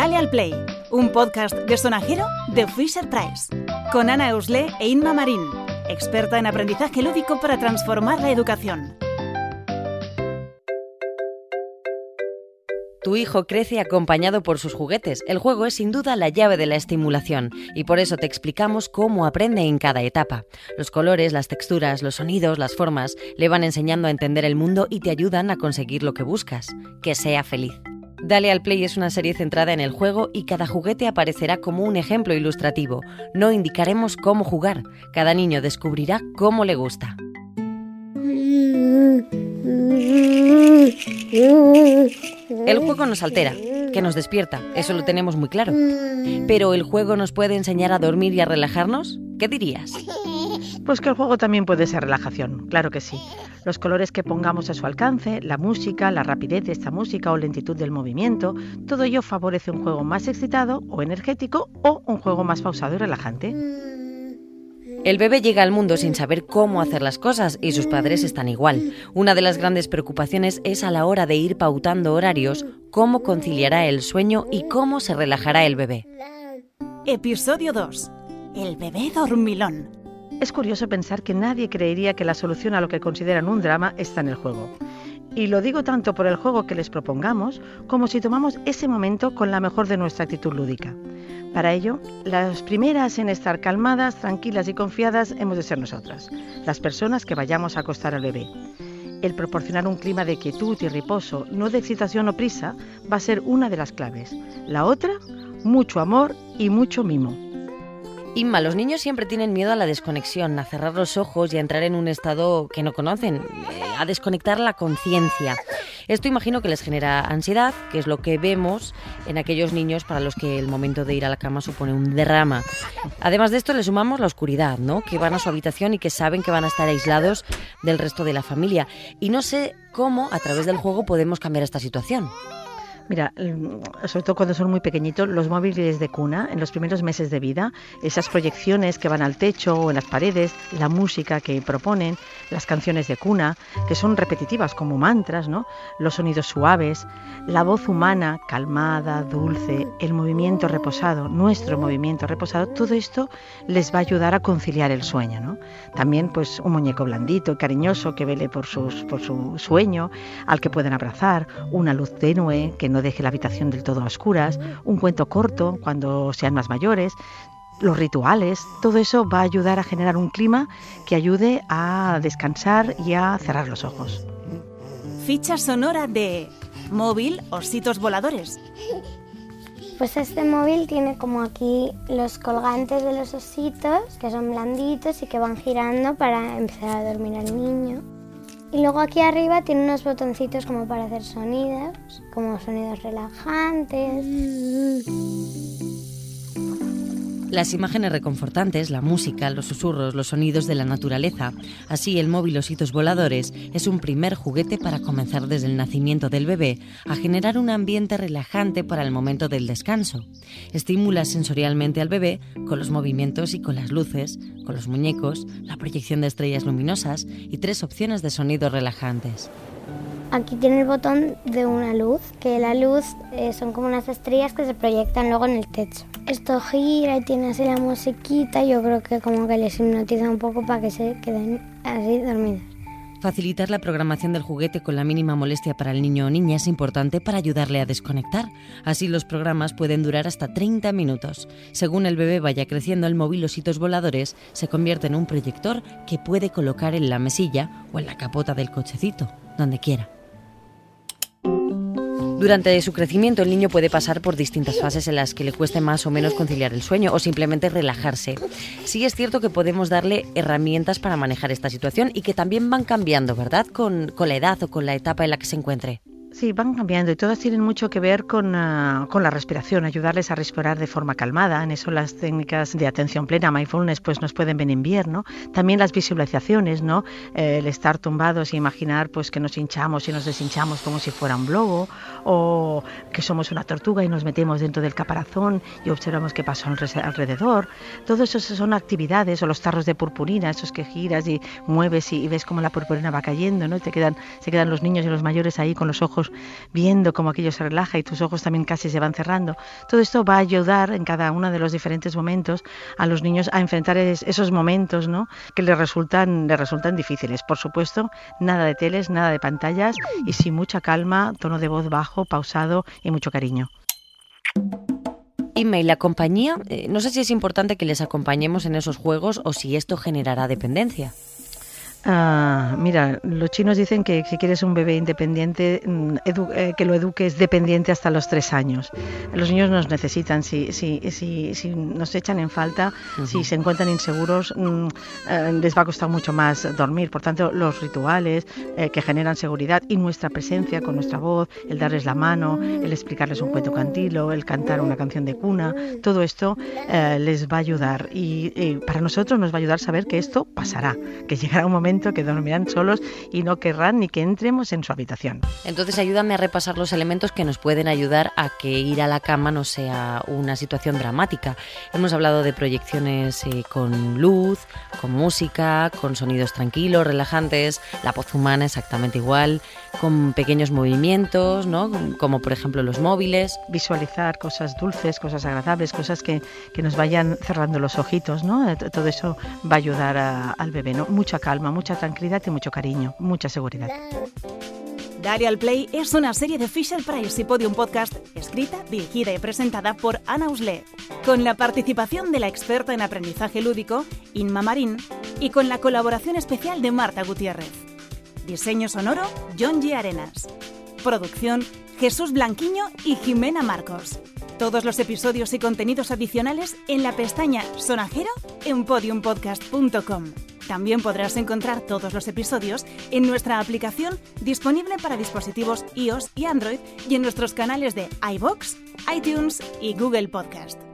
Dale al Play, un podcast de sonajero de Fisher Price, con Ana Eusle e Inma Marín, experta en aprendizaje lúdico para transformar la educación. Tu hijo crece acompañado por sus juguetes. El juego es sin duda la llave de la estimulación y por eso te explicamos cómo aprende en cada etapa. Los colores, las texturas, los sonidos, las formas le van enseñando a entender el mundo y te ayudan a conseguir lo que buscas, que sea feliz. Dale al Play es una serie centrada en el juego y cada juguete aparecerá como un ejemplo ilustrativo. No indicaremos cómo jugar, cada niño descubrirá cómo le gusta. El juego nos altera, que nos despierta, eso lo tenemos muy claro. Pero ¿el juego nos puede enseñar a dormir y a relajarnos? ¿Qué dirías? Pues que el juego también puede ser relajación, claro que sí. Los colores que pongamos a su alcance, la música, la rapidez de esta música o lentitud del movimiento, todo ello favorece un juego más excitado o energético o un juego más pausado y relajante. El bebé llega al mundo sin saber cómo hacer las cosas y sus padres están igual. Una de las grandes preocupaciones es a la hora de ir pautando horarios, cómo conciliará el sueño y cómo se relajará el bebé. Episodio 2. El bebé dormilón. Es curioso pensar que nadie creería que la solución a lo que consideran un drama está en el juego. Y lo digo tanto por el juego que les propongamos como si tomamos ese momento con la mejor de nuestra actitud lúdica. Para ello, las primeras en estar calmadas, tranquilas y confiadas hemos de ser nosotras, las personas que vayamos a acostar al bebé. El proporcionar un clima de quietud y reposo, no de excitación o prisa, va a ser una de las claves. La otra, mucho amor y mucho mimo. Inma, los niños siempre tienen miedo a la desconexión, a cerrar los ojos y a entrar en un estado que no conocen, eh, a desconectar la conciencia. Esto imagino que les genera ansiedad, que es lo que vemos en aquellos niños para los que el momento de ir a la cama supone un derrama. Además de esto le sumamos la oscuridad, ¿no? Que van a su habitación y que saben que van a estar aislados del resto de la familia. Y no sé cómo a través del juego podemos cambiar esta situación. Mira, mm, sobre todo cuando son muy pequeñitos, los móviles de cuna, en los primeros meses de vida, esas proyecciones que van al techo o en las paredes, la música que proponen, las canciones de cuna, que son repetitivas como mantras, ¿no? Los sonidos suaves, la voz humana, calmada, dulce, el movimiento reposado, nuestro movimiento reposado, todo esto les va a ayudar a conciliar el sueño, ¿no? También, pues, un muñeco blandito cariñoso que vele por, sus, por su sueño, al que pueden abrazar, una luz tenue que no deje la habitación del todo a oscuras, un cuento corto cuando sean más mayores, los rituales, todo eso va a ayudar a generar un clima que ayude a descansar y a cerrar los ojos. Ficha sonora de móvil Ositos Voladores. Pues este móvil tiene como aquí los colgantes de los ositos, que son blanditos y que van girando para empezar a dormir al niño. Y luego aquí arriba tiene unos botoncitos como para hacer sonidos, como sonidos relajantes. Las imágenes reconfortantes, la música, los susurros, los sonidos de la naturaleza, así el móvil Ositos Voladores es un primer juguete para comenzar desde el nacimiento del bebé a generar un ambiente relajante para el momento del descanso. Estimula sensorialmente al bebé con los movimientos y con las luces, con los muñecos, la proyección de estrellas luminosas y tres opciones de sonidos relajantes. Aquí tiene el botón de una luz, que la luz eh, son como unas estrellas que se proyectan luego en el techo. Esto gira y tiene así la musiquita, yo creo que como que les hipnotiza un poco para que se queden así dormidos. Facilitar la programación del juguete con la mínima molestia para el niño o niña es importante para ayudarle a desconectar. Así los programas pueden durar hasta 30 minutos. Según el bebé vaya creciendo, el móvil Ositos Voladores se convierte en un proyector que puede colocar en la mesilla o en la capota del cochecito, donde quiera. Durante su crecimiento el niño puede pasar por distintas fases en las que le cueste más o menos conciliar el sueño o simplemente relajarse. Sí es cierto que podemos darle herramientas para manejar esta situación y que también van cambiando, ¿verdad? Con, con la edad o con la etapa en la que se encuentre. Sí, van cambiando y todas tienen mucho que ver con, ah, con, la respiración, ayudarles a respirar de forma calmada. En eso las técnicas de atención plena, mindfulness, pues nos pueden venir bien, ¿no? También las visualizaciones, ¿no? Eh, el estar tumbados y imaginar pues que nos hinchamos y nos deshinchamos como si fuera un globo o que somos una tortuga y nos metemos dentro del caparazón y observamos qué pasa alrededor. Todo eso son actividades o los tarros de purpurina, esos que giras y mueves y, ves cómo la purpurina va cayendo, ¿no? Y te quedan, se quedan los niños y los mayores ahí con los ojos viendo cómo aquello se relaja y tus ojos también casi se van cerrando. Todo esto va a ayudar en cada uno de los diferentes momentos a los niños a enfrentar esos momentos ¿no? que les resultan, les resultan difíciles. Por supuesto, nada de teles, nada de pantallas y sin mucha calma, tono de voz bajo, pausado y mucho cariño. Email, la compañía, eh, no sé si es importante que les acompañemos en esos juegos o si esto generará dependencia. Ah, mira, los chinos dicen que si quieres un bebé independiente, mm, eh, que lo eduques dependiente hasta los tres años. Los niños nos necesitan, si, si, si, si nos echan en falta, si se encuentran inseguros, mm, eh, les va a costar mucho más dormir. Por tanto, los rituales eh, que generan seguridad y nuestra presencia con nuestra voz, el darles la mano, el explicarles un cuento cantilo, el cantar una canción de cuna, todo esto les va a ayudar. Y, y para nosotros nos va a ayudar saber que esto pasará, que llegará un momento que dormirán solos y no querrán ni que entremos en su habitación. Entonces ayúdame a repasar los elementos que nos pueden ayudar a que ir a la cama no sea una situación dramática. Hemos hablado de proyecciones eh, con luz, con música, con sonidos tranquilos, relajantes, la voz humana exactamente igual, con pequeños movimientos, ¿no? como por ejemplo los móviles. Visualizar cosas dulces, cosas agradables, cosas que, que nos vayan cerrando los ojitos, ¿no? Todo eso va a ayudar al bebé, ¿no? Mucha calma, mucha tranquilidad y mucho cariño, mucha seguridad. Dale al Play es una serie de Fisher Price y Podium Podcast escrita, dirigida y presentada por Ana Usle, con la participación de la experta en aprendizaje lúdico, Inma Marín, y con la colaboración especial de Marta Gutiérrez. Diseño sonoro, John G. Arenas. Producción, Jesús Blanquiño y Jimena Marcos. Todos los episodios y contenidos adicionales en la pestaña Sonajero en podiumpodcast.com. También podrás encontrar todos los episodios en nuestra aplicación disponible para dispositivos iOS y Android y en nuestros canales de iBox, iTunes y Google Podcast.